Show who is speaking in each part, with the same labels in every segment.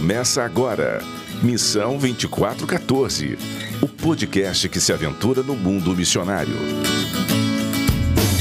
Speaker 1: Começa agora. Missão 2414. O podcast que se aventura no mundo missionário.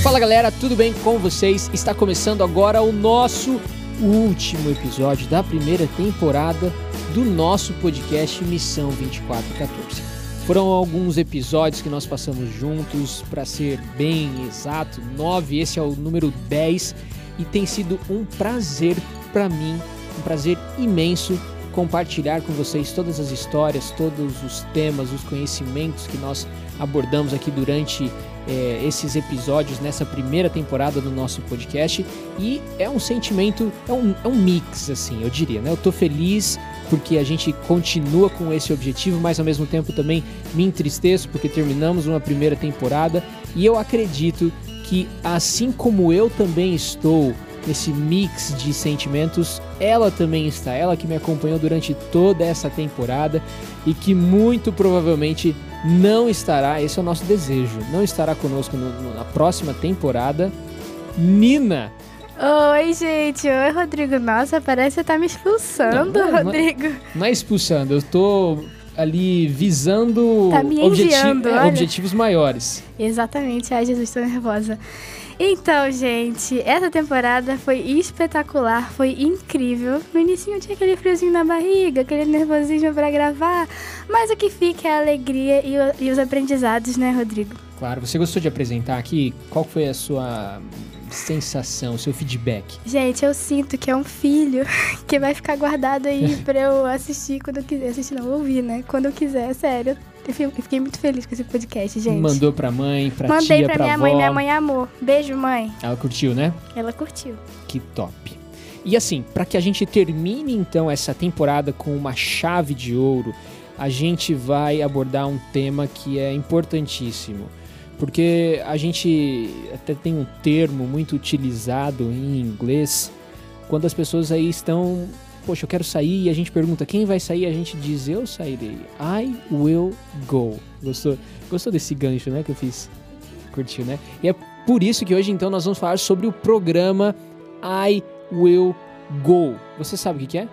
Speaker 2: Fala galera, tudo bem com vocês? Está começando agora o nosso último episódio da primeira temporada do nosso podcast Missão 2414. Foram alguns episódios que nós passamos juntos, para ser bem exato, nove, esse é o número 10, e tem sido um prazer para mim, um prazer imenso compartilhar com vocês todas as histórias, todos os temas, os conhecimentos que nós abordamos aqui durante é, esses episódios nessa primeira temporada do nosso podcast. E é um sentimento, é um, é um mix, assim, eu diria, né? Eu tô feliz porque a gente continua com esse objetivo, mas ao mesmo tempo também me entristeço porque terminamos uma primeira temporada e eu acredito que assim como eu também estou nesse mix de sentimentos, ela também está, ela que me acompanhou durante toda essa temporada e que muito provavelmente não estará, esse é o nosso desejo, não estará conosco no, no, na próxima temporada. Nina!
Speaker 3: Oi, gente. Oi, Rodrigo. Nossa, parece que você tá me expulsando,
Speaker 2: Não, não, não é-
Speaker 3: Rodrigo.
Speaker 2: Não é expulsando, eu tô ali visando
Speaker 3: Tá me
Speaker 2: objeti-
Speaker 3: enviando,
Speaker 2: é,
Speaker 3: olha.
Speaker 2: objetivos maiores.
Speaker 3: Exatamente. Ai, Jesus, tô nervosa. Então, gente, essa temporada foi espetacular, foi incrível. No início tinha aquele friozinho na barriga, aquele nervosismo pra gravar, mas o que fica é a alegria e, o- e os aprendizados, né, Rodrigo?
Speaker 2: Claro, você gostou de apresentar aqui? Qual foi a sua sensação, seu feedback?
Speaker 3: Gente, eu sinto que é um filho que vai ficar guardado aí pra eu assistir quando eu quiser. Assistir não, ouvir, né? Quando eu quiser, sério. Eu fi- eu fiquei muito feliz com esse podcast, gente.
Speaker 2: Mandou pra mãe, pra
Speaker 3: Mandei
Speaker 2: tia,
Speaker 3: pra
Speaker 2: pra
Speaker 3: minha
Speaker 2: avó.
Speaker 3: mãe, minha mãe amou. Beijo, mãe.
Speaker 2: Ela curtiu, né?
Speaker 3: Ela curtiu.
Speaker 2: Que top. E assim, para que a gente termine então essa temporada com uma chave de ouro, a gente vai abordar um tema que é importantíssimo. Porque a gente até tem um termo muito utilizado em inglês quando as pessoas aí estão, poxa, eu quero sair e a gente pergunta quem vai sair, a gente diz eu sairei. I will go. Gostou? Gostou desse gancho, né, que eu fiz? Curtiu, né? E é por isso que hoje então nós vamos falar sobre o programa I Will Go. Você sabe o que que é?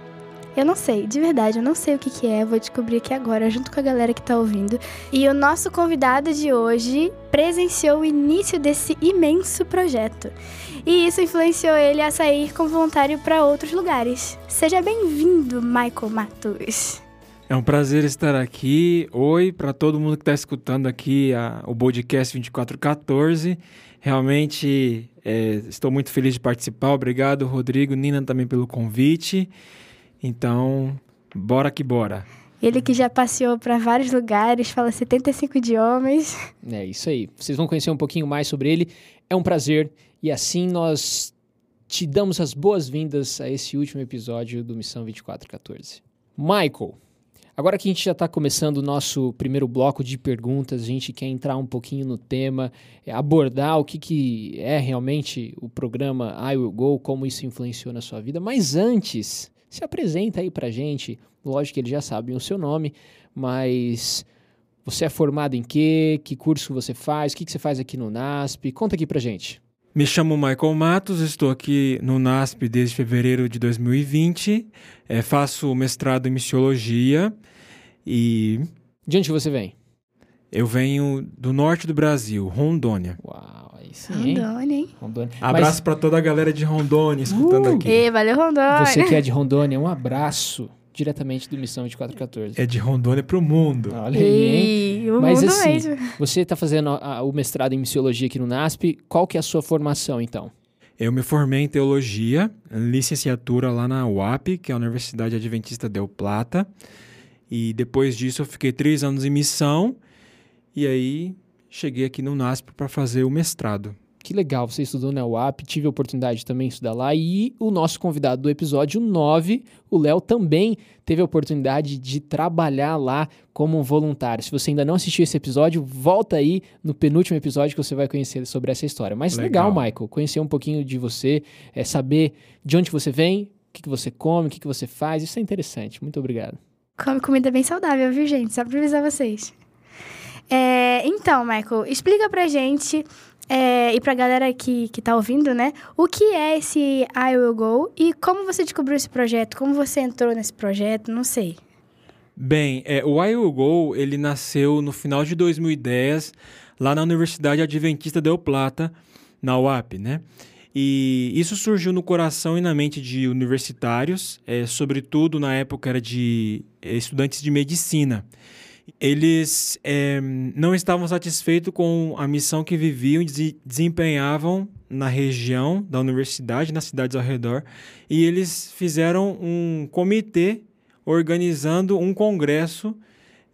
Speaker 3: Eu não sei, de verdade, eu não sei o que, que é. Vou descobrir aqui agora, junto com a galera que tá ouvindo. E o nosso convidado de hoje presenciou o início desse imenso projeto. E isso influenciou ele a sair como voluntário para outros lugares. Seja bem-vindo, Michael Matos.
Speaker 4: É um prazer estar aqui. Oi para todo mundo que está escutando aqui a- o podcast 2414. Realmente é, estou muito feliz de participar. Obrigado, Rodrigo, Nina também pelo convite. Então, bora que bora.
Speaker 3: Ele que já passeou para vários lugares, fala 75 idiomas.
Speaker 2: É isso aí. Vocês vão conhecer um pouquinho mais sobre ele. É um prazer e assim nós te damos as boas-vindas a esse último episódio do Missão 2414. Michael, agora que a gente já está começando o nosso primeiro bloco de perguntas, a gente quer entrar um pouquinho no tema, é, abordar o que, que é realmente o programa I Will Go, como isso influenciou na sua vida. Mas antes, se apresenta aí pra gente. Lógico que eles já sabem o seu nome, mas você é formado em quê? Que curso você faz? O que, que você faz aqui no NASP? Conta aqui pra gente.
Speaker 4: Me chamo Michael Matos, estou aqui no NASP desde fevereiro de 2020. É, faço mestrado em missiologia e
Speaker 2: De onde você vem?
Speaker 4: eu venho do norte do Brasil, Rondônia.
Speaker 2: Uau, sim, hein?
Speaker 3: Rondônia, hein?
Speaker 2: Rondônia.
Speaker 4: Abraço para toda a galera de Rondônia escutando
Speaker 2: Uh!
Speaker 4: aqui.
Speaker 3: E valeu, Rondônia.
Speaker 2: Você que é de Rondônia, um abraço diretamente do Missão 2414.
Speaker 4: É de Rondônia pro mundo.
Speaker 2: Olha aí, hein?
Speaker 3: O
Speaker 2: Mas
Speaker 3: mundo
Speaker 2: assim,
Speaker 3: mesmo.
Speaker 2: Você está fazendo a- o mestrado em missiologia aqui no NASP. Qual que é a sua formação, então?
Speaker 4: Eu me formei em teologia, licenciatura lá na UAP, que é a Universidade Adventista Del Plata. E depois disso eu fiquei três anos em missão. E aí cheguei aqui no NASP para fazer o mestrado.
Speaker 2: Que legal, você estudou na UAP, tive a oportunidade também de estudar lá. E o nosso convidado do episódio 9, o Léo, também teve a oportunidade de trabalhar lá como um voluntário. Se você ainda não assistiu esse episódio, volta aí no penúltimo episódio que você vai conhecer sobre essa história. Mas legal,
Speaker 4: Legal.
Speaker 2: Michael, conhecer um pouquinho de você, é, saber de onde você vem, o que, que você come, o que, que você faz. Isso é interessante. Muito obrigado.
Speaker 3: Come comida bem saudável, viu, gente? Só pra avisar vocês. É, então, Michael, explica pra gente é, e pra galera que, que tá ouvindo, né? O que é esse I Will Go e como você descobriu esse projeto? Como você entrou nesse projeto? Não sei.
Speaker 4: Bem, é, o I Will Go, ele nasceu no final de 2010, lá na Universidade Adventista de El Plata, na UAP, né? E isso surgiu no coração e na mente de universitários, é, sobretudo na época era de é, estudantes de medicina. Eles é, não estavam satisfeitos com a missão que viviam e desempenhavam na região da universidade, nas cidades ao redor, e eles fizeram um comitê organizando um congresso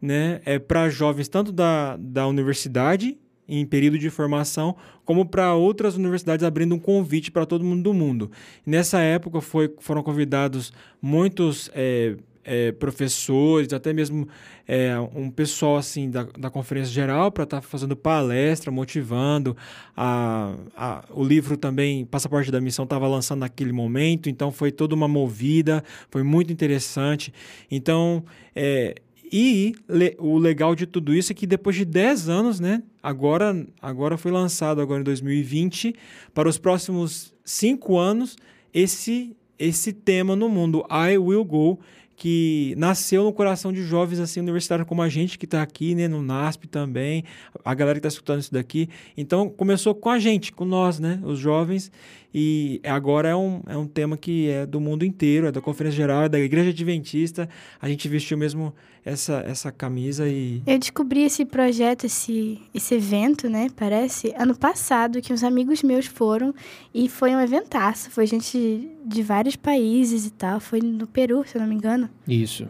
Speaker 4: né, é, para jovens tanto da, da universidade em período de formação, como para outras universidades abrindo um convite para todo mundo do mundo. nessa época foi, foram convidados muitos é, é, professores, até mesmo é, um pessoal assim da, da conferência geral para estar tá fazendo palestra, motivando. A, a, o livro também, Passaporte da Missão, estava lançando naquele momento, então foi toda uma movida, foi muito interessante. Então, é, e le, o legal de tudo isso é que depois de 10 anos, né? Agora, agora foi lançado agora em 2020, para os próximos 5 anos, esse, esse tema no mundo, I Will Go, que nasceu no coração de jovens assim universitários como a gente que está aqui, né, no NASP também, a galera que está escutando isso daqui. Então começou com a gente, com nós, né, os jovens, e agora é um, é um tema que é do mundo inteiro, é da Conferência Geral, é da Igreja Adventista. A gente vestiu mesmo essa, essa camisa e.
Speaker 3: Eu descobri esse projeto, esse, esse evento, né? Parece, ano passado, que uns amigos meus foram e foi um eventaço. Foi gente de vários países e tal. Foi no Peru, se eu não me engano.
Speaker 2: Isso.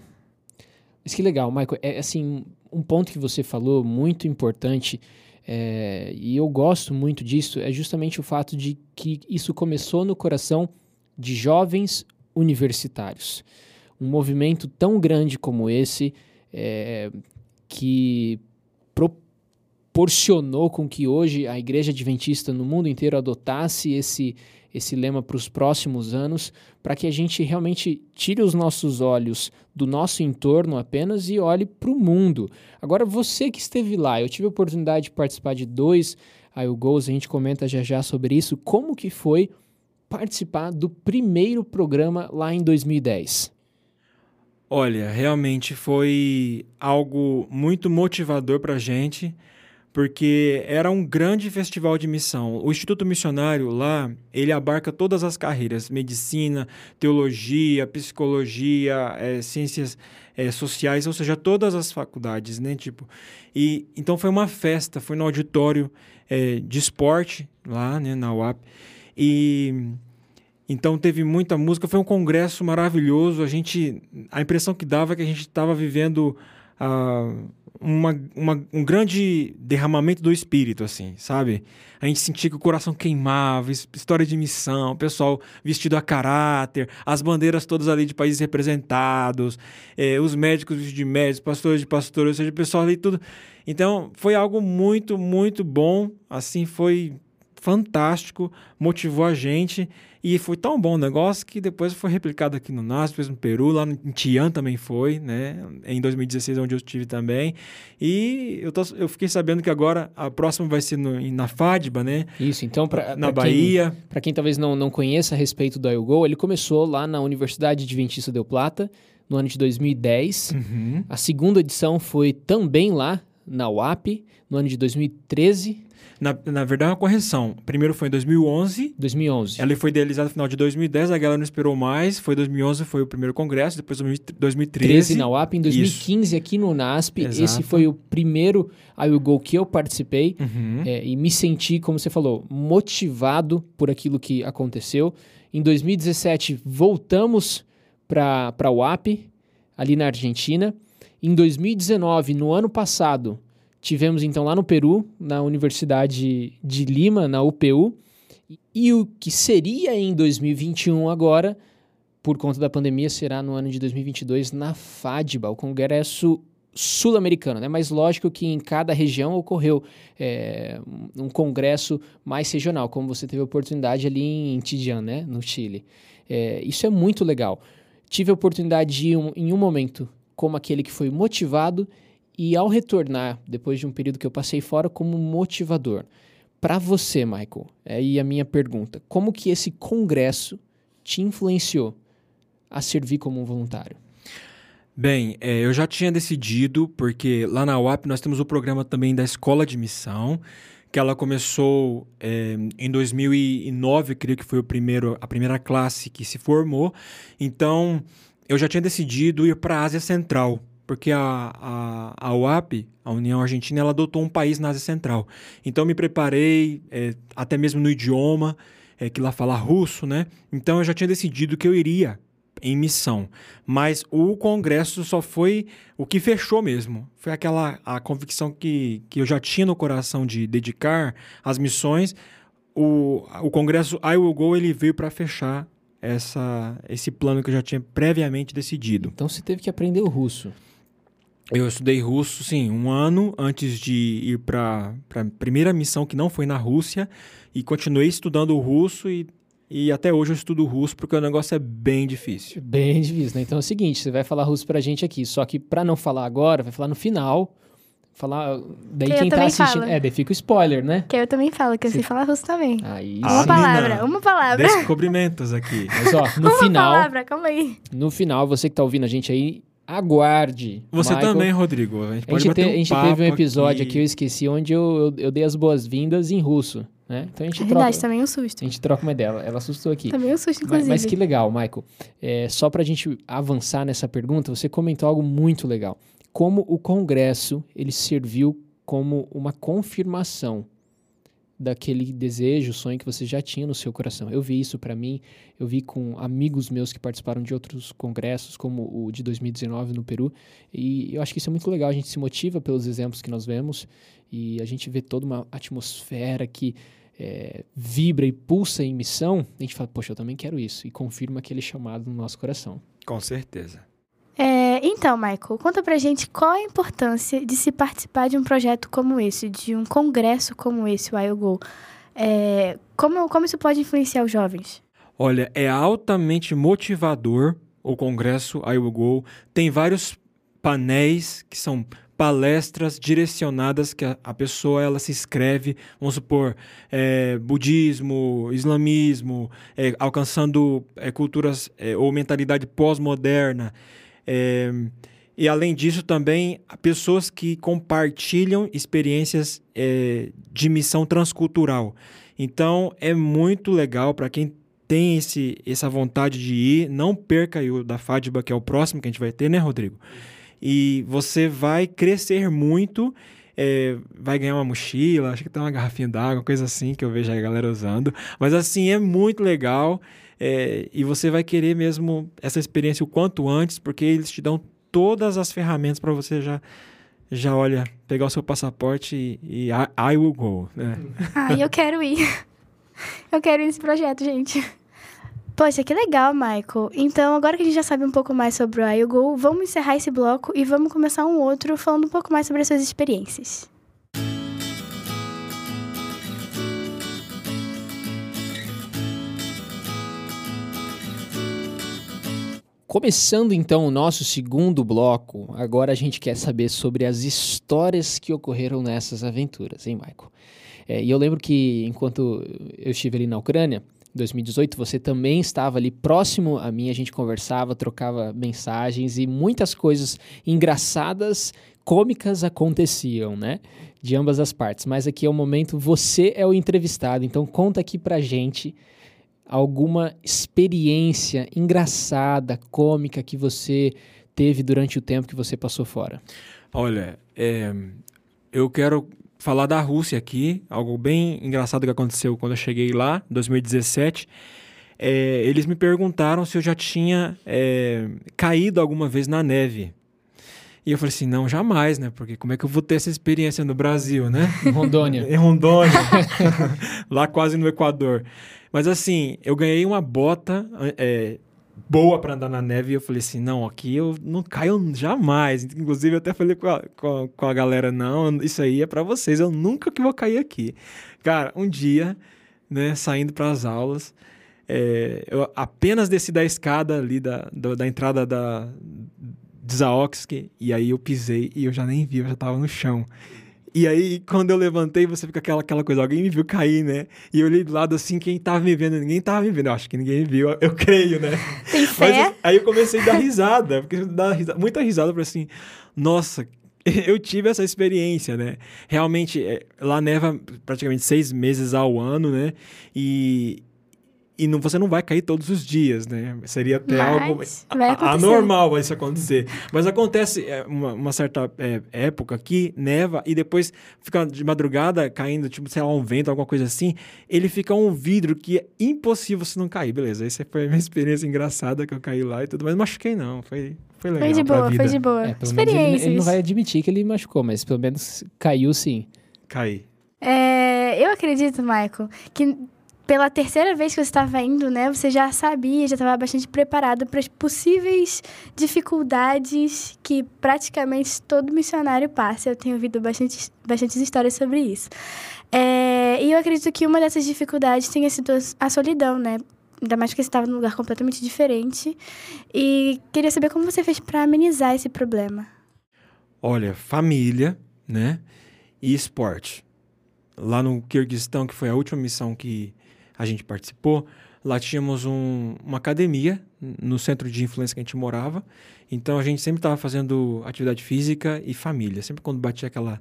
Speaker 2: Mas que legal, Michael. É assim, um ponto que você falou muito importante é, e eu gosto muito disso, é justamente o fato de que isso começou no coração de jovens universitários. Um movimento tão grande como esse, é, que proporcionou com que hoje a Igreja Adventista no mundo inteiro adotasse esse, esse lema para os próximos anos, para que a gente realmente tire os nossos olhos do nosso entorno apenas e olhe para o mundo. Agora, você que esteve lá, eu tive a oportunidade de participar de dois IO a gente comenta já já sobre isso, como que foi participar do primeiro programa lá em 2010?
Speaker 4: Olha, realmente foi algo muito motivador para a gente porque era um grande festival de missão. O Instituto Missionário lá, ele abarca todas as carreiras, medicina, teologia, psicologia, é, ciências é, sociais, ou seja, todas as faculdades, né, tipo. E então foi uma festa, foi no auditório é, de esporte lá, né, na UAP, e então teve muita música, foi um congresso maravilhoso. A gente, a impressão que dava é que a gente estava vivendo uh, uma, uma, um grande derramamento do espírito, assim, sabe? A gente sentia que o coração queimava, história de missão, pessoal vestido a caráter, as bandeiras todas ali de países representados, eh, os médicos vestidos de médicos, pastores de pastores, ou seja, o pessoal ali tudo. Então, foi algo muito, muito bom, assim, foi fantástico, motivou a gente. E foi tão bom o negócio que depois foi replicado aqui no NASP, no Peru, lá em Tian também foi, né? Em 2016, onde eu estive também. E eu, tô, eu fiquei sabendo que agora a próxima vai ser no, na FADBA, né?
Speaker 2: Isso, então, pra,
Speaker 4: na pra Bahia.
Speaker 2: Para quem talvez não, não conheça a respeito do IOGO, ele começou lá na Universidade Adventista Del Plata, no ano de 2010. Uhum. A segunda edição foi também lá na UAP, no ano de 2013.
Speaker 4: Na, na verdade, é uma correção. Primeiro foi em 2011.
Speaker 2: 2011.
Speaker 4: Ela foi idealizada no final de 2010, a galera não esperou mais. Foi 2011, foi o primeiro congresso, depois 2013.
Speaker 2: 13 na UAP, em 2015 Isso. aqui no NASP. Exato. Esse foi o primeiro I Will Go que eu participei. Uhum. É, e me senti, como você falou, motivado por aquilo que aconteceu. Em 2017, voltamos para a UAP, ali na Argentina. Em 2019, no ano passado, Tivemos então lá no Peru, na Universidade de Lima, na UPU, e o que seria em 2021 agora, por conta da pandemia, será no ano de 2022 na FADBA, o Congresso Sul-Americano, né? Mas lógico que em cada região ocorreu é, um congresso mais regional, como você teve a oportunidade ali em Tidian, né? No Chile. É, isso é muito legal. Tive a oportunidade de ir um, em um momento como aquele que foi motivado e ao retornar, depois de um período que eu passei fora, como motivador. Para você, Michael, é aí a minha pergunta: como que esse congresso te influenciou a servir como um voluntário?
Speaker 4: Bem, é, eu já tinha decidido, porque lá na UAP nós temos o programa também da Escola de Missão, que ela começou é, em 2009, creio que foi o primeiro, a primeira classe que se formou. Então, eu já tinha decidido ir para a Ásia Central, porque a, a, a UAP, a União Argentina, ela adotou um país na Ásia Central. Então, me preparei, é, até mesmo no idioma, é, que lá fala russo, né? Então, eu já tinha decidido que eu iria em missão. Mas o Congresso só foi o que fechou mesmo. Foi aquela a convicção que, que eu já tinha no coração de dedicar as missões. O, o Congresso I Will Go ele veio para fechar essa, esse plano que eu já tinha previamente decidido.
Speaker 2: Então você teve que aprender o russo.
Speaker 4: Eu estudei russo, sim, um ano antes de ir para a primeira missão que não foi na Rússia e continuei estudando o russo e e até hoje eu estudo russo porque o negócio é bem difícil.
Speaker 2: Bem difícil, né? Então é o seguinte, você vai falar russo pra gente aqui, só que pra não falar agora, vai falar no final. Falar. Daí
Speaker 3: Que
Speaker 2: quem tá assistindo.
Speaker 3: falo.
Speaker 2: É, daí fica o spoiler, né?
Speaker 3: Que eu também falo, que eu sei falar russo também.
Speaker 2: Aí
Speaker 3: uma
Speaker 2: sim.
Speaker 3: palavra,
Speaker 4: menina.
Speaker 3: uma palavra.
Speaker 4: Descobrimentos aqui.
Speaker 2: Mas ó, no
Speaker 3: uma
Speaker 2: final,
Speaker 3: palavra, calma aí.
Speaker 2: no final, você que tá ouvindo a gente aí, aguarde.
Speaker 4: Você
Speaker 2: Michael.
Speaker 4: também, Rodrigo. A gente
Speaker 2: A gente,
Speaker 4: bater
Speaker 2: te-
Speaker 4: um
Speaker 2: a gente
Speaker 4: papo
Speaker 2: teve um episódio aqui,
Speaker 4: aqui
Speaker 2: eu esqueci, onde eu, eu, eu dei as boas-vindas em russo, né? Então a gente
Speaker 3: É
Speaker 2: troca.
Speaker 3: verdade, também um susto.
Speaker 2: A gente troca uma ideia. Ela- assustou aqui.
Speaker 3: Também um susto,
Speaker 2: Mas,
Speaker 3: inclusive.
Speaker 2: mas que legal, Michael. É, só para a gente avançar nessa pergunta, você comentou algo muito legal. Como o Congresso ele serviu como uma confirmação daquele desejo, sonho que você já tinha no seu coração. Eu vi isso para mim, eu vi com amigos meus que participaram de outros congressos, como o de 2019 no Peru, e eu acho que isso é muito legal. A gente se motiva pelos exemplos que nós vemos e a gente vê toda uma atmosfera que é, vibra e pulsa em missão. A gente fala, poxa, eu também quero isso, e confirma aquele chamado no nosso coração.
Speaker 4: Com certeza.
Speaker 3: É, então, Michael, conta pra gente qual a importância de se participar de um projeto como esse, de um congresso como esse, o IOGO. É, como, como isso pode influenciar os jovens?
Speaker 4: Olha, é altamente motivador o Congresso I Will Go. Tem vários painéis que são palestras direcionadas que a, a pessoa ela se inscreve, vamos supor, é, budismo, islamismo, é, alcançando é, culturas é, ou mentalidade pós-moderna. É, e além disso também pessoas que compartilham experiências é, de missão transcultural. Então é muito legal para quem tem esse, essa vontade de ir, não perca o da FADBA, que é o próximo que a gente vai ter, né, Rodrigo? E você vai crescer muito, é, vai ganhar uma mochila, acho que tem uma garrafinha d'água, coisa assim que eu vejo a galera usando. Mas assim, é muito legal é, e você vai querer mesmo essa experiência o quanto antes, porque eles te dão todas as ferramentas para você já, já, olha, pegar o seu passaporte e, e I, I will go, né?
Speaker 3: Ah, eu quero ir. Eu quero ir nesse projeto, gente. Poxa, que legal, Michael. Então, agora que a gente já sabe um pouco mais sobre o IOGO, vamos encerrar esse bloco e vamos começar um outro falando um pouco mais sobre as suas experiências.
Speaker 2: Começando então o nosso segundo bloco, agora a gente quer saber sobre as histórias que ocorreram nessas aventuras, hein, Michael? É, e eu lembro que enquanto eu estive ali na Ucrânia, em 2018, você também estava ali próximo a mim, a gente conversava, trocava mensagens e muitas coisas engraçadas, cômicas aconteciam, né? De ambas as partes. Mas aqui é o momento, você é o entrevistado, então conta aqui pra gente alguma experiência engraçada, cômica que você teve durante o tempo que você passou fora?
Speaker 4: Olha, é, eu quero falar da Rússia aqui, algo bem engraçado que aconteceu quando eu cheguei lá, em 2017. É, eles me perguntaram se eu já tinha é, caído alguma vez na neve. E eu falei assim, não, jamais, né? Porque como é que eu vou ter essa experiência no Brasil, né?
Speaker 2: Em Rondônia.
Speaker 4: Em Rondônia, lá quase no Equador. Mas assim, eu ganhei uma bota é, boa para andar na neve e eu falei assim, não, aqui eu não caio jamais. Inclusive eu até falei com a, com a, com a galera, não, isso aí é para vocês, eu nunca que vou cair aqui. Cara, um dia, né, saindo para as aulas, é, eu apenas desci da escada ali da, da, da entrada da de e aí eu pisei e eu já nem vi, eu já tava no chão. E aí, quando eu levantei, você fica aquela, aquela coisa, alguém me viu cair, né? E eu olhei do lado assim, quem tava me vendo? Ninguém tava me vendo. Eu acho que ninguém me viu, eu, eu creio, né?
Speaker 3: Tem fé?
Speaker 4: Mas aí eu comecei a dar risada, porque dar risada, muita risada para assim, nossa, eu tive essa experiência, né? Realmente, é, lá neva praticamente seis meses ao ano, né? E, e não, você não vai cair todos os dias, né? Seria até
Speaker 3: Mas
Speaker 4: algo a- anormal isso acontecer. Mas acontece é, uma, uma certa é, época que neva e depois fica de madrugada caindo, tipo, sei lá, um vento, alguma coisa assim. Ele fica um vidro que é impossível você não cair. Beleza, essa foi a minha experiência engraçada que eu caí lá e tudo, mas machuquei não. Foi, foi legal.
Speaker 3: Foi de
Speaker 4: pra
Speaker 3: boa,
Speaker 4: vida.
Speaker 3: foi de boa.
Speaker 2: É, menos ele, ele não vai admitir que ele machucou, mas pelo menos caiu sim.
Speaker 4: Caí.
Speaker 3: É, eu acredito, Michael, que pela terceira vez que você estava indo, né, você já sabia, já estava bastante preparado para as possíveis dificuldades que praticamente todo missionário passa. Eu tenho ouvido bastante, bastantes histórias sobre isso. É, e eu acredito que uma dessas dificuldades tenha sido a solidão, né? Ainda mais que você estava num lugar completamente diferente. E queria saber como você fez para amenizar esse problema.
Speaker 4: Olha, família, né? E esporte. Lá no Kirguistão, que foi a última missão que a gente participou, lá tínhamos um- uma academia no centro de influência que a gente morava. Então a gente sempre estava fazendo atividade física e família. Sempre quando batia aquela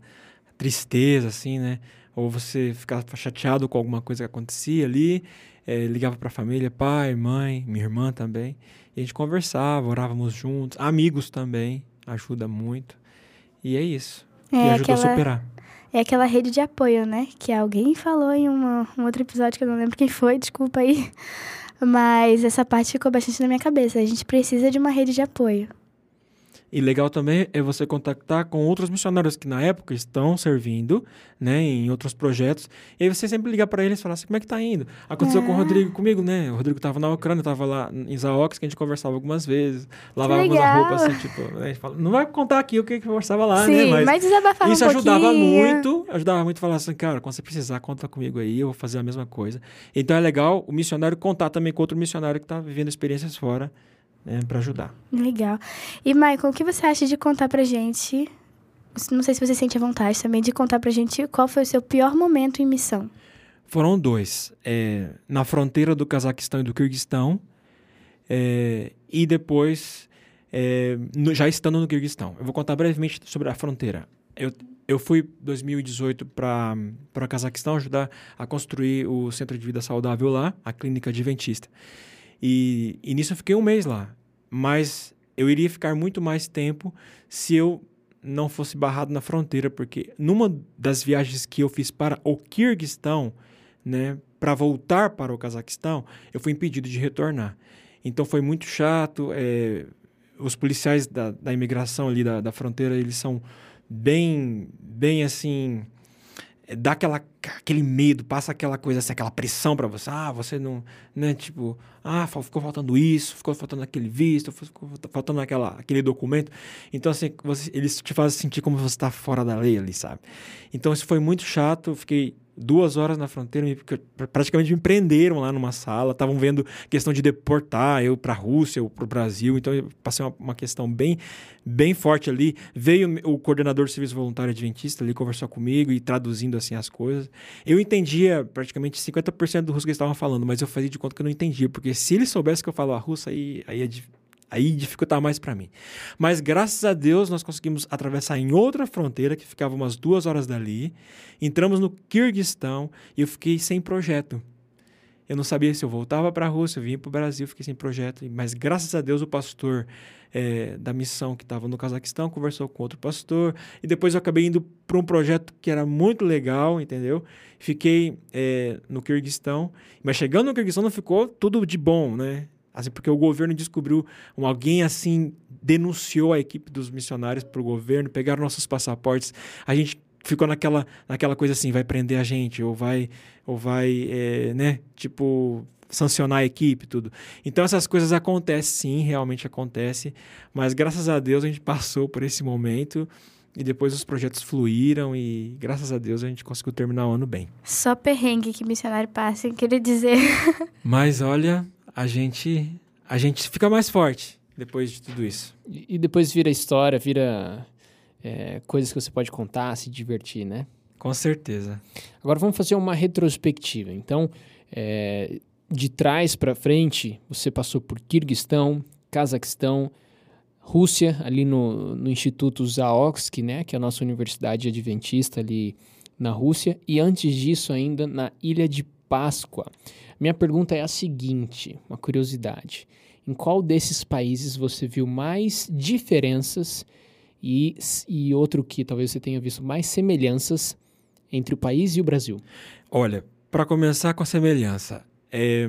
Speaker 4: tristeza, assim, né? Ou você ficava chateado com alguma coisa que acontecia ali, eh, ligava para a família, pai, mãe, minha irmã também. E a gente conversava, orávamos juntos. Amigos também, ajuda muito. E é isso. e
Speaker 3: É
Speaker 4: ajudou a
Speaker 3: aquela-
Speaker 4: superar.
Speaker 3: É aquela rede de apoio, né? Que alguém falou em uma- um outro episódio que eu não lembro quem foi, desculpa aí. Mas essa parte ficou bastante na minha cabeça. A gente precisa de uma rede de apoio.
Speaker 4: E legal também é você contactar com outros missionários que na época estão servindo, né, em outros projetos. E aí você sempre ligar para eles e falar assim, como é que tá indo? Aconteceu com o
Speaker 3: Ah.
Speaker 4: Rodrigo comigo, né? O Rodrigo tava na Ucrânia, tava lá em Zaox, que a gente conversava algumas vezes, lavávamos a roupa assim, tipo, né, a gente fala, não vai contar aqui o que que conversava lá,
Speaker 3: Sim,
Speaker 4: né? Mas,
Speaker 3: mas desabafar
Speaker 4: isso
Speaker 3: um
Speaker 4: ajudava muito, ajudava muito falar assim, cara, quando você precisar, conta comigo aí, eu vou fazer a mesma coisa. Então é legal o missionário contar também com outro missionário que tá vivendo experiências fora, né, para ajudar.
Speaker 3: Legal. E, Michael, o que você acha de contar pra gente? Não sei se você sente a vontade também de contar pra gente qual foi o seu pior momento em missão.
Speaker 4: Foram dois. é, na fronteira do Cazaquistão e do Quirguistão. é, e depois, é, no- já estando no Quirguistão. Eu vou contar brevemente sobre a fronteira. Eu, eu fui em 2018 para o Cazaquistão ajudar a construir o Centro de Vida Saudável lá, a Clínica Adventista. E, e nisso eu fiquei um mês lá. Mas eu iria ficar muito mais tempo se eu não fosse barrado na fronteira, porque numa das viagens que eu fiz para o Quirguistão, né, para voltar para o Cazaquistão, eu fui impedido de retornar. Então foi muito chato. é, os policiais da, da imigração ali da, da fronteira, eles são bem, bem assim, dá aquela, aquele medo, passa aquela coisa assim, aquela pressão para você. Ah, você não, né, tipo, ah, ficou faltando isso, ficou faltando aquele visto, ficou faltando aquela, aquele documento. Então, assim, você- eles te fazem sentir como você está fora da lei ali, sabe? Então, isso foi muito chato. Eu fiquei duas horas na fronteira, me- pr- praticamente me prenderam lá numa sala. Estavam vendo questão de deportar eu para a Rússia ou para o Brasil. Então, eu passei uma, uma questão bem, bem forte ali. Veio o coordenador do Serviço Voluntário Adventista ali, conversou comigo e traduzindo assim as coisas. Eu entendia praticamente 50% do russo que eles estavam falando, mas eu fazia de conta que eu não entendia, porque se eles soubessem que eu falava russo, aí, aí, é dif- aí dificultava mais para mim. Mas graças a Deus nós conseguimos atravessar em outra fronteira que ficava umas duas horas dali. Entramos no Kirguistão e eu fiquei sem projeto. Eu não sabia se eu voltava para a Rússia, eu vinha para o Brasil, fiquei sem projeto. Mas graças a Deus o pastor eh, da missão que estava no Cazaquistão conversou com outro pastor. E depois eu acabei indo para um projeto que era muito legal, entendeu? Fiquei eh, no Kirguistão. Mas chegando no Kirguistão não ficou tudo de bom, né? Assim, porque o governo descobriu, alguém assim denunciou a equipe dos missionários para o governo, pegaram nossos passaportes. A gente ficou naquela, naquela coisa assim, vai prender a gente, ou vai, ou vai, é, né, tipo, sancionar a equipe, tudo. Então essas coisas acontecem, sim, realmente acontece, mas graças a Deus a gente passou por esse momento e depois os projetos fluíram e graças a Deus a gente conseguiu terminar o ano bem.
Speaker 3: Só perrengue que missionário passa, queria dizer.
Speaker 4: Mas olha, a gente, a gente fica mais forte depois de tudo isso.
Speaker 2: E depois vira história, vira é, coisas que você pode contar, se divertir, né?
Speaker 4: Com certeza.
Speaker 2: Agora vamos fazer uma retrospectiva. Então, é, de trás para frente, você passou por Kirguistão, Cazaquistão, Rússia, ali no, no Instituto Zaoksky, né, que é a nossa universidade adventista ali na Rússia, e antes disso ainda na Ilha de Páscoa. Minha pergunta é a seguinte, uma curiosidade. Em qual desses países você viu mais diferenças e, e outro que talvez você tenha visto mais semelhanças entre o país e o Brasil?
Speaker 4: Olha, para começar com a semelhança, é,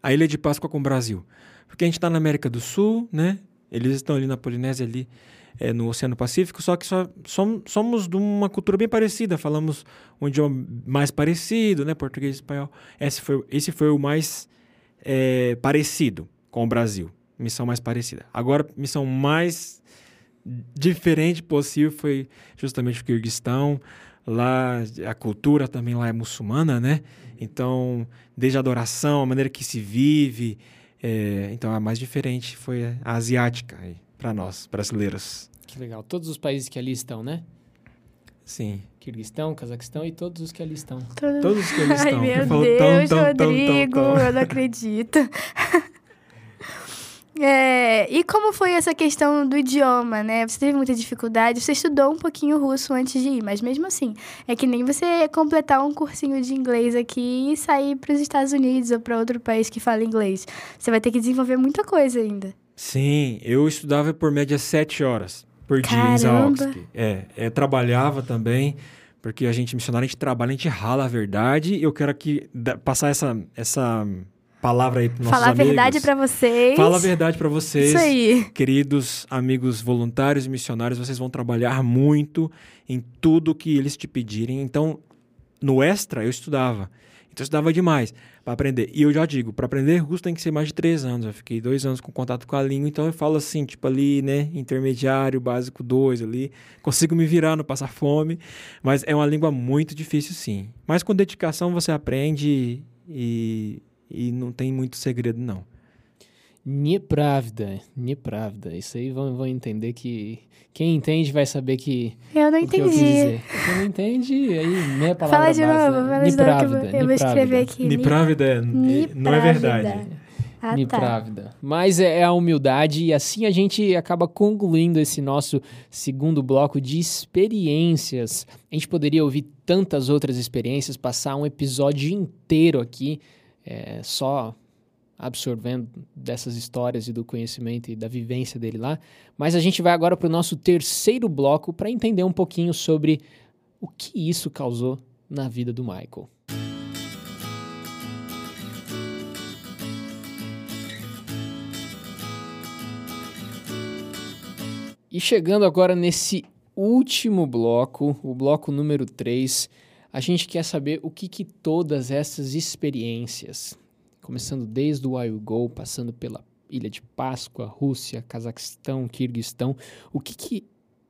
Speaker 4: a Ilha de Páscoa com o Brasil. Porque a gente está na América do Sul, né? Eles estão ali na Polinésia, ali é, no Oceano Pacífico, só que só, somos, somos de uma cultura bem parecida, falamos um idioma mais parecido, né? Português e espanhol. Esse foi, esse foi o mais é, parecido com o Brasil. Missão mais parecida. Agora, missão mais diferente possível foi justamente o Kirguistão. Lá, a cultura também lá é muçulmana, né? Então, desde a adoração, a maneira que se vive. É, então, a mais diferente foi a asiática para nós, brasileiros.
Speaker 2: Que legal. Todos os países que ali estão, né?
Speaker 4: Sim.
Speaker 2: Kirguistão, Cazaquistão e todos os que ali estão.
Speaker 4: Todos os que ali estão.
Speaker 3: Ai, meu Deus, tão, tão, Rodrigo, tão, eu não acredito. É, e como foi essa questão do idioma, né? Você teve muita dificuldade, você estudou um pouquinho russo antes de ir, mas mesmo assim, é que nem você completar um cursinho de inglês aqui e sair para os Estados Unidos ou para outro país que fala inglês. Você vai ter que desenvolver muita coisa ainda.
Speaker 4: Sim, eu estudava por média sete horas por dia
Speaker 3: Caramba.
Speaker 4: em Zaoksky. É, é, trabalhava também, porque a gente, missionário, a gente trabalha, a gente rala a verdade. Eu quero aqui passar essa, essa palavra aí para nossos
Speaker 3: Falar a
Speaker 4: amigos.
Speaker 3: verdade para vocês.
Speaker 4: Fala a verdade para vocês.
Speaker 3: Isso aí.
Speaker 4: Queridos amigos voluntários e missionários, vocês vão trabalhar muito em tudo que eles te pedirem. Então, no extra, eu estudava. Então, eu estudava demais para aprender. E eu já digo, para aprender russo tem que ser mais de três anos. Eu fiquei dois anos com contato com a língua, então eu falo assim, tipo ali, né, intermediário, básico dois ali. Consigo me virar, não passar fome. Mas é uma língua muito difícil, sim. Mas com dedicação você aprende e e não tem muito segredo, não.
Speaker 2: Nepravda, Nepravda. Isso aí vão, vão entender que. Quem entende vai saber que.
Speaker 3: Eu não entendi.
Speaker 2: Eu Quem não entende, aí, né, palavra
Speaker 3: Fala de
Speaker 2: base,
Speaker 3: novo,
Speaker 2: né?
Speaker 3: fala de novo. que eu, eu vou escrever aqui.
Speaker 4: Niprávida é, não é verdade.
Speaker 3: Ah,
Speaker 2: tá. Mas é a humildade e assim a gente acaba concluindo esse nosso segundo bloco de experiências. A gente poderia ouvir tantas outras experiências, passar um episódio inteiro aqui é, só absorvendo dessas histórias e do conhecimento e da vivência dele lá. Mas a gente vai agora para o nosso terceiro bloco para entender um pouquinho sobre o que isso causou na vida do Michael. E chegando agora nesse último bloco, o bloco número 3, a gente quer saber o que, que todas essas experiências, começando desde o Go, passando pela Ilha de Páscoa, Rússia, Cazaquistão, Kirguistão, o que, que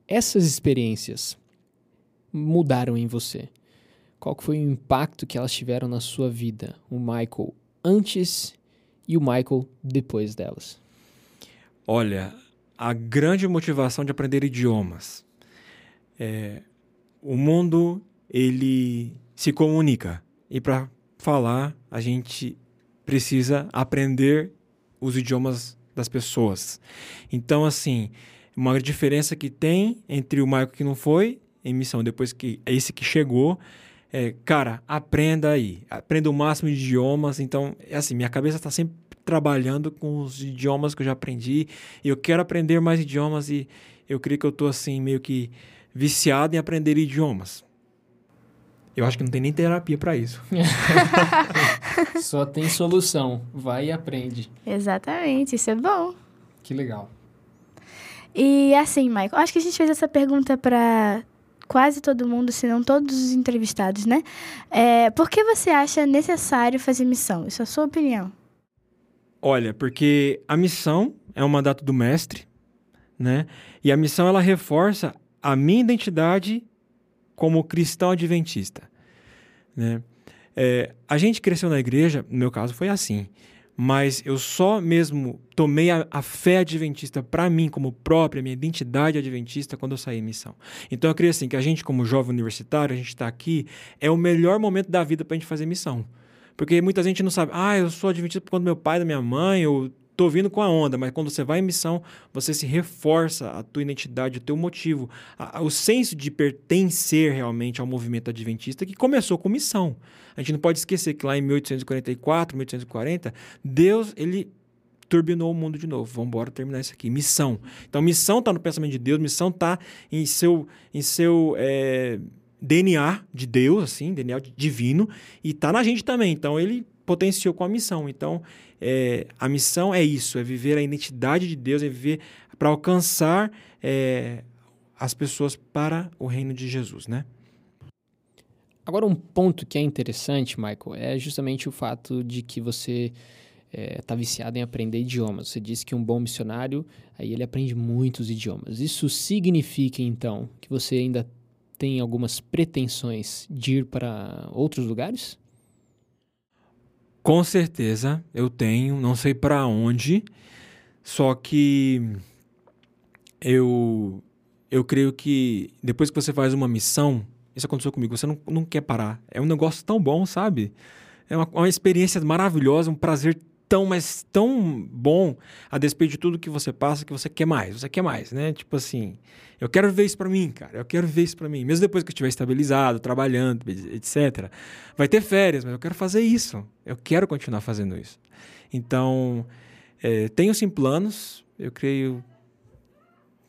Speaker 2: essas experiências mudaram em você? Qual foi o impacto que elas tiveram na sua vida? O Michael antes e o Michael depois delas?
Speaker 4: Olha, a grande motivação de aprender idiomas. É, o mundo ele se comunica. E para falar, a gente precisa aprender os idiomas das pessoas. Então, assim, uma diferença que tem entre o Michael que não foi em missão, depois que esse que chegou, é, cara, aprenda aí, aprenda o máximo de idiomas. Então, é assim, minha cabeça está sempre trabalhando com os idiomas que eu já aprendi. E eu quero aprender mais idiomas e eu creio que eu estou assim meio que viciado em aprender idiomas. Eu acho que não tem nem terapia para isso.
Speaker 2: Só tem solução. Vai e aprende.
Speaker 3: Exatamente, isso é bom.
Speaker 2: Que legal.
Speaker 3: E assim, Michael, acho que a gente fez essa pergunta para quase todo mundo, se não todos os entrevistados, né? É, por que você acha necessário fazer missão? Isso é a sua opinião.
Speaker 4: Olha, porque a missão é um mandato do mestre, né? E a missão ela reforça a minha identidade como cristão adventista. Né? É, a gente cresceu na igreja, no meu caso foi assim, mas eu só mesmo tomei a, a fé adventista para mim como própria, minha identidade adventista quando eu saí em missão. Então eu creio assim que a gente como jovem universitário, a gente está aqui, é o melhor momento da vida para a gente fazer missão. Porque muita gente não sabe, ah, eu sou adventista por conta do meu pai, da minha mãe, ou tô vindo com a onda, mas quando você vai em missão, você se reforça a tua identidade, o teu motivo, a, a, o senso de pertencer realmente ao movimento adventista que começou com missão. A gente não pode esquecer que lá em 1844, 1840, Deus, ele turbinou o mundo de novo. Vamos embora terminar isso aqui. Missão. Então, missão está no pensamento de Deus, missão está em seu, em seu é, DNA de Deus, assim, DNA divino, e está na gente também. Então, ele potenciou com a missão. Então, é, a missão é isso, é viver a identidade de Deus, é viver para alcançar é, as pessoas para o reino de Jesus, né?
Speaker 2: Agora, um ponto que é interessante, Michael, é justamente o fato de que você está é, tá viciado em aprender idiomas. Você disse que um bom missionário, aí ele aprende muitos idiomas. Isso significa, então, que você ainda tem algumas pretensões de ir para outros lugares?
Speaker 4: Com certeza eu tenho, não sei para onde, só que eu eu creio que depois que você faz uma missão, isso aconteceu comigo, você não, não quer parar. É um negócio tão bom, sabe? É uma, uma experiência maravilhosa, um prazer tão, mas tão bom, a despeito de tudo que você passa, que você quer mais, você quer mais, né? Tipo assim, eu quero ver isso para mim, cara, eu quero ver isso para mim. Mesmo depois que eu estiver estabilizado, trabalhando, etc. Vai ter férias, mas eu quero fazer isso. Eu quero continuar fazendo isso. Então, é, tenho sim planos, eu creio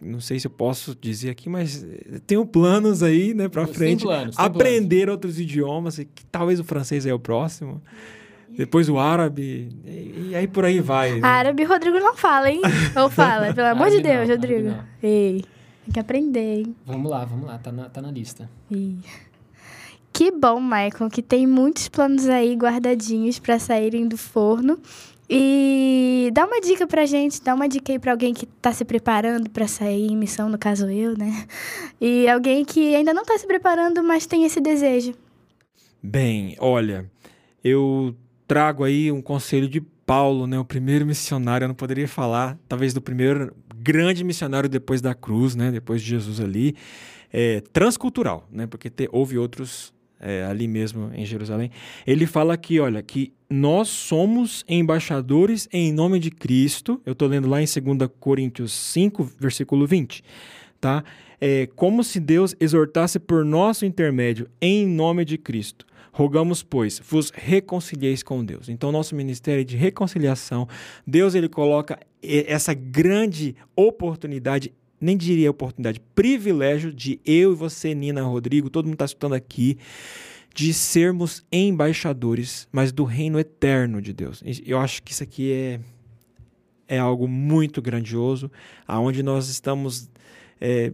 Speaker 4: não sei se eu posso dizer aqui, mas eh, tenho planos aí, né, para frente.
Speaker 2: Planos,
Speaker 4: aprender
Speaker 2: planos.
Speaker 4: outros idiomas, que talvez o francês é o próximo depois o árabe, e, e aí por aí vai.
Speaker 3: Né? Árabe, Rodrigo não fala, hein? Ou fala, pelo amor de Deus, não, Rodrigo. Ei, tem que aprender, hein?
Speaker 2: Vamos lá, vamos lá, tá na, tá na lista.
Speaker 3: Que bom, Michael, que tem muitos planos aí guardadinhos para saírem do forno. E dá uma dica pra gente, dá uma dica aí pra alguém que tá se preparando para sair em missão, no caso eu, né? E alguém que ainda não tá se preparando, mas tem esse desejo.
Speaker 4: Bem, olha, eu trago aí um conselho de Paulo, né, o primeiro missionário, eu não poderia falar, talvez do primeiro grande missionário depois da cruz, né, depois de Jesus ali, é, transcultural, né, porque te, houve outros é, ali mesmo em Jerusalém. Ele fala aqui, olha, que nós somos embaixadores em nome de Cristo, eu estou lendo lá em 2 Coríntios 5, versículo 20, tá? É, como se Deus exortasse por nosso intermédio em nome de Cristo Rogamos, pois, vos reconcilieis com Deus. Então, nosso ministério é de reconciliação. Deus ele coloca essa grande oportunidade, nem diria oportunidade, privilégio de eu e você, Nina, Rodrigo, todo mundo está escutando aqui, de sermos embaixadores, mas do reino eterno de Deus. Eu acho que isso aqui é, é algo muito grandioso, aonde nós estamos é,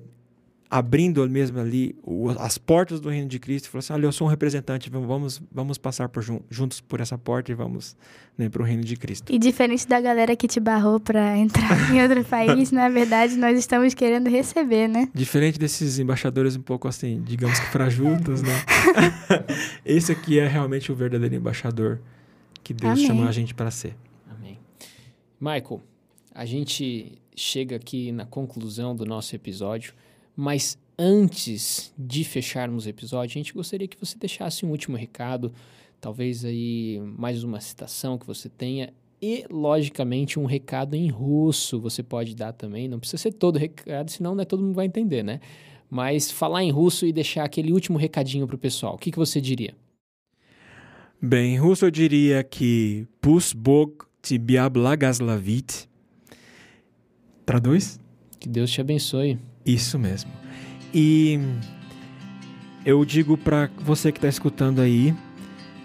Speaker 4: abrindo mesmo ali as portas do reino de Cristo e falou assim: olha, eu sou um representante, vamos, vamos passar por, juntos por essa porta e vamos né, para o reino de Cristo.
Speaker 3: E diferente da galera que te barrou para entrar em outro país, na verdade, nós estamos querendo receber, né?
Speaker 4: Diferente desses embaixadores um pouco assim, digamos que frajutos, né? Esse aqui é realmente o verdadeiro embaixador que Deus Amém. chamou a gente para ser.
Speaker 2: Amém. Michael, a gente chega aqui na conclusão do nosso episódio. Mas antes de fecharmos o episódio, a gente gostaria que você deixasse um último recado, talvez aí mais uma citação que você tenha e, logicamente, um recado em russo você pode dar também. Não precisa ser todo recado, senão né, todo mundo vai entender, né? Mas falar em russo e deixar aquele último recadinho para o pessoal. O que, que você diria?
Speaker 4: Bem, em russo eu diria que Pus Bog Tibia Blagaslavit. Traduz?
Speaker 2: Que Deus te abençoe.
Speaker 4: Isso mesmo. E eu digo para você que está escutando aí,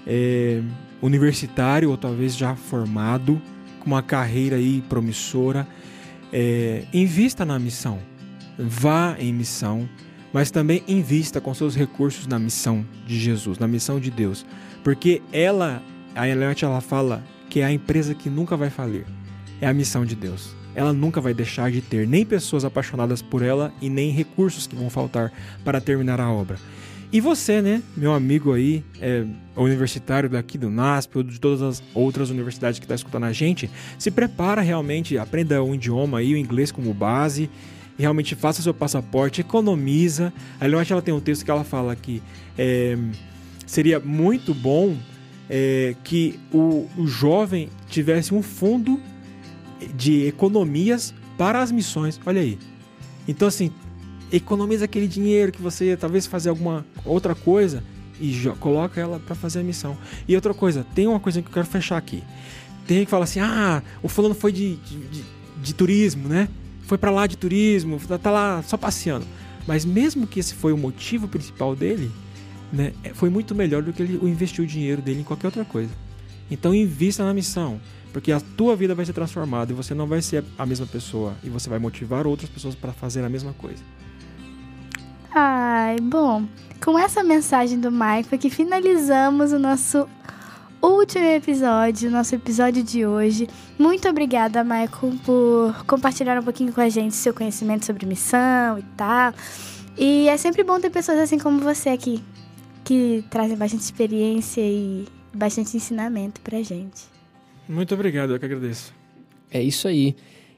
Speaker 4: é, universitário ou talvez já formado, com uma carreira aí promissora, é, invista na missão. Vá em missão, mas também invista com seus recursos na missão de Jesus, na missão de Deus. Porque ela, a Eliot, ela fala que é a empresa que nunca vai falir. É a missão de Deus ela nunca vai deixar de ter nem pessoas apaixonadas por ela e nem recursos que vão faltar para terminar a obra. E você, né, meu amigo aí, é, universitário daqui do NASP ou de todas as outras universidades que está escutando a gente, se prepara realmente, aprenda um idioma aí, o inglês como base, e realmente faça seu passaporte, economiza. A Leonte, ela tem um texto que ela fala que é, seria muito bom é, que o, o jovem tivesse um fundo de economias para as missões. Olha aí. Então, assim, economiza aquele dinheiro que você ia talvez fazer alguma outra coisa e coloca ela para fazer a missão. E outra coisa, tem uma coisa que eu quero fechar aqui. Tem que fala assim: ah, o fulano foi de, de, de, de turismo, né? Foi para lá de turismo, tá, tá lá só passeando. Mas mesmo que esse foi o motivo principal dele, né, é, foi muito melhor do que ele investiu o dinheiro dele em qualquer outra coisa. Então invista na missão, porque a tua vida vai ser transformada e você não vai ser a mesma pessoa e você vai motivar outras pessoas para fazer a mesma coisa.
Speaker 3: Ai, bom, com essa mensagem do Mike que finalizamos o nosso último episódio, nosso episódio de hoje. Muito obrigada, Michael, por compartilhar um pouquinho com a gente seu conhecimento sobre missão e tal. E é sempre bom ter pessoas assim como você aqui, que trazem bastante experiência e bastante ensinamento pra gente.
Speaker 4: Muito obrigado, eu que agradeço.
Speaker 2: É isso aí.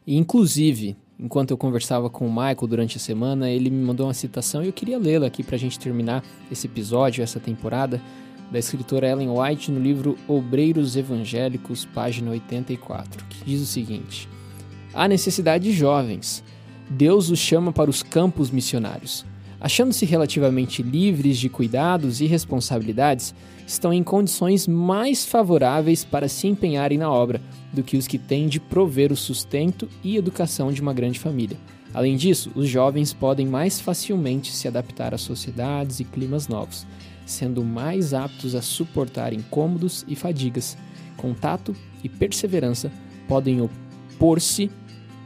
Speaker 2: E, inclusive, enquanto eu conversava com o Michael durante a semana, ele me mandou uma citação e eu queria lê-la aqui para a gente terminar esse episódio, essa temporada, da escritora Ellen White no livro Obreiros Evangélicos, página 84, que diz o seguinte: Há necessidade de jovens. Deus os chama para os campos missionários. Achando-se relativamente livres de cuidados e responsabilidades, estão em condições mais favoráveis para se empenharem na obra do que os que têm de prover o sustento e educação de uma grande família. Além disso, os jovens podem mais facilmente se adaptar a sociedades e climas novos, sendo mais aptos a suportar incômodos e fadigas. Contato e perseverança podem opor-se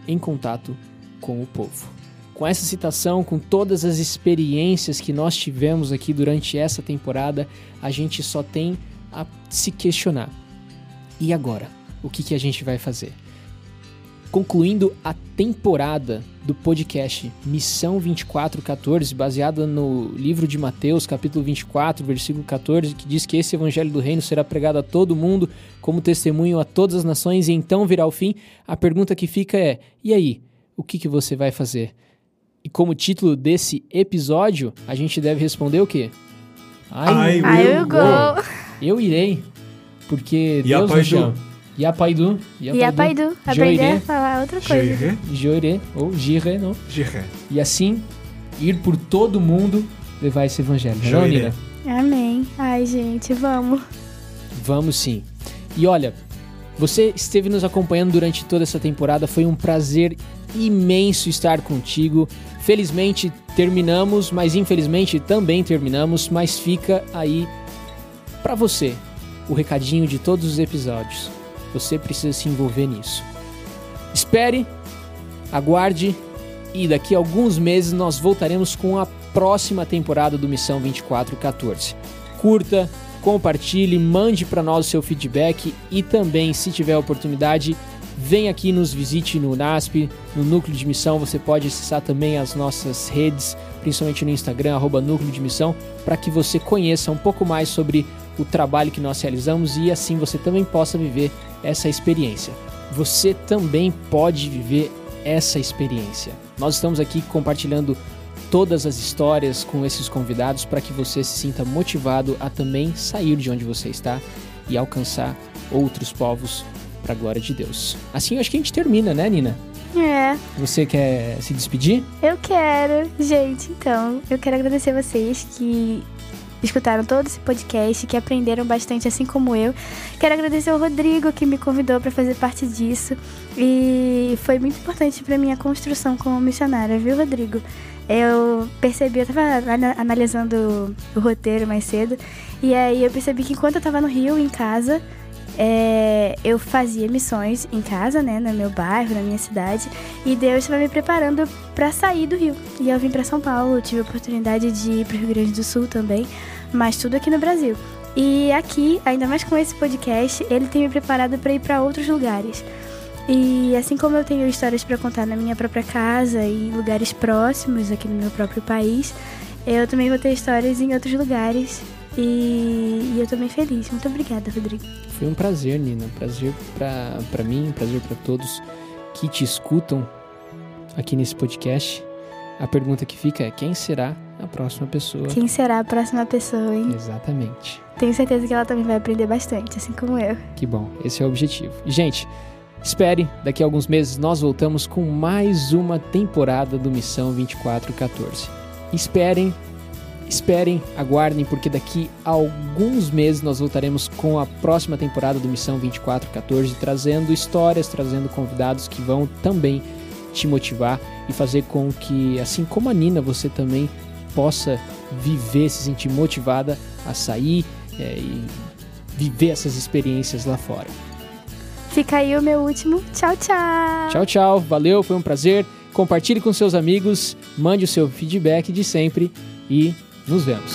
Speaker 2: em contato com o povo. Com essa citação, com todas as experiências que nós tivemos aqui durante essa temporada, a gente só tem a se questionar. E agora? O que, que a gente vai fazer? concluindo a temporada do podcast Missão 2414, baseada no livro de Mateus, capítulo 24, versículo 14, que diz que esse evangelho do reino será pregado a todo mundo como testemunho a todas as nações e então virá o fim. A pergunta que fica é: e aí? O que, que você vai fazer? E como título desse episódio, a gente deve responder o quê?
Speaker 3: I, I will go. go.
Speaker 2: Eu irei, porque e Deus nos chama. Yapaidu.
Speaker 3: Yapaidu. Aprender a falar outra coisa.
Speaker 2: Joire. Ou Jire, não?
Speaker 4: Jire.
Speaker 2: E assim, ir por todo mundo levar esse evangelho. Não, Nina?
Speaker 3: Amém. Ai, gente, vamos.
Speaker 2: Vamos sim. E olha, você esteve nos acompanhando durante toda essa temporada. Foi um prazer imenso estar contigo. Felizmente terminamos, mas infelizmente também terminamos. Mas fica aí para você o recadinho de todos os episódios. Você precisa se envolver nisso. Espere, aguarde e daqui a alguns meses nós voltaremos com a próxima temporada do Missão 2414. Curta, compartilhe, mande para nós o seu feedback e também, se tiver oportunidade, vem aqui nos visite no NASP, no Núcleo de Missão. Você pode acessar também as nossas redes, principalmente no Instagram, arroba Núcleo de Missão, para que você conheça um pouco mais sobre o trabalho que nós realizamos e assim você também possa viver essa experiência. Você também pode viver essa experiência. Nós estamos aqui compartilhando todas as histórias com esses convidados para que você se sinta motivado a também sair de onde você está e alcançar outros povos para a glória de Deus. Assim eu acho que a gente termina, né, Nina?
Speaker 3: É.
Speaker 2: Você quer se despedir?
Speaker 3: Eu quero. Gente, então, eu quero agradecer vocês que escutaram todo esse podcast, que aprenderam bastante, assim como eu. Quero agradecer ao Rodrigo que me convidou para fazer parte disso e foi muito importante para minha construção como missionária, viu, Rodrigo? Eu percebi, eu estava analisando o roteiro mais cedo e aí eu percebi que enquanto eu estava no Rio, em casa, é, eu fazia missões em casa, né, no meu bairro, na minha cidade, e Deus estava me preparando para sair do Rio. E eu vim para São Paulo, tive a oportunidade de ir para o Rio Grande do Sul também, mas tudo aqui no Brasil. E aqui, ainda mais com esse podcast, ele tem me preparado para ir para outros lugares. E assim como eu tenho histórias para contar na minha própria casa e lugares próximos aqui no meu próprio país, eu também vou ter histórias em outros lugares. E, e eu tô bem feliz. Muito obrigada, Rodrigo.
Speaker 2: Foi um prazer, Nina. Prazer pra, pra mim, um prazer pra todos que te escutam aqui nesse podcast. A pergunta que fica é: quem será a próxima pessoa?
Speaker 3: Quem será a próxima pessoa, hein?
Speaker 2: Exatamente.
Speaker 3: Tenho certeza que ela também vai aprender bastante, assim como eu.
Speaker 2: Que bom, esse é o objetivo. Gente, espere, daqui a alguns meses nós voltamos com mais uma temporada do Missão 2414. Esperem, esperem, aguardem, porque daqui a alguns meses nós voltaremos com a próxima temporada do Missão 2414, trazendo histórias, trazendo convidados que vão também te motivar e fazer com que, assim como a Nina, você também possa viver, se sentir motivada a sair é, e viver essas experiências lá fora.
Speaker 3: Fica aí o meu último. Tchau, tchau.
Speaker 2: Tchau, tchau. Valeu, foi um prazer. Compartilhe com seus amigos, mande o seu feedback de sempre e nos vemos.